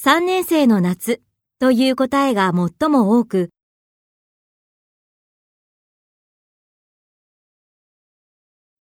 3年生の夏という答えが最も多く、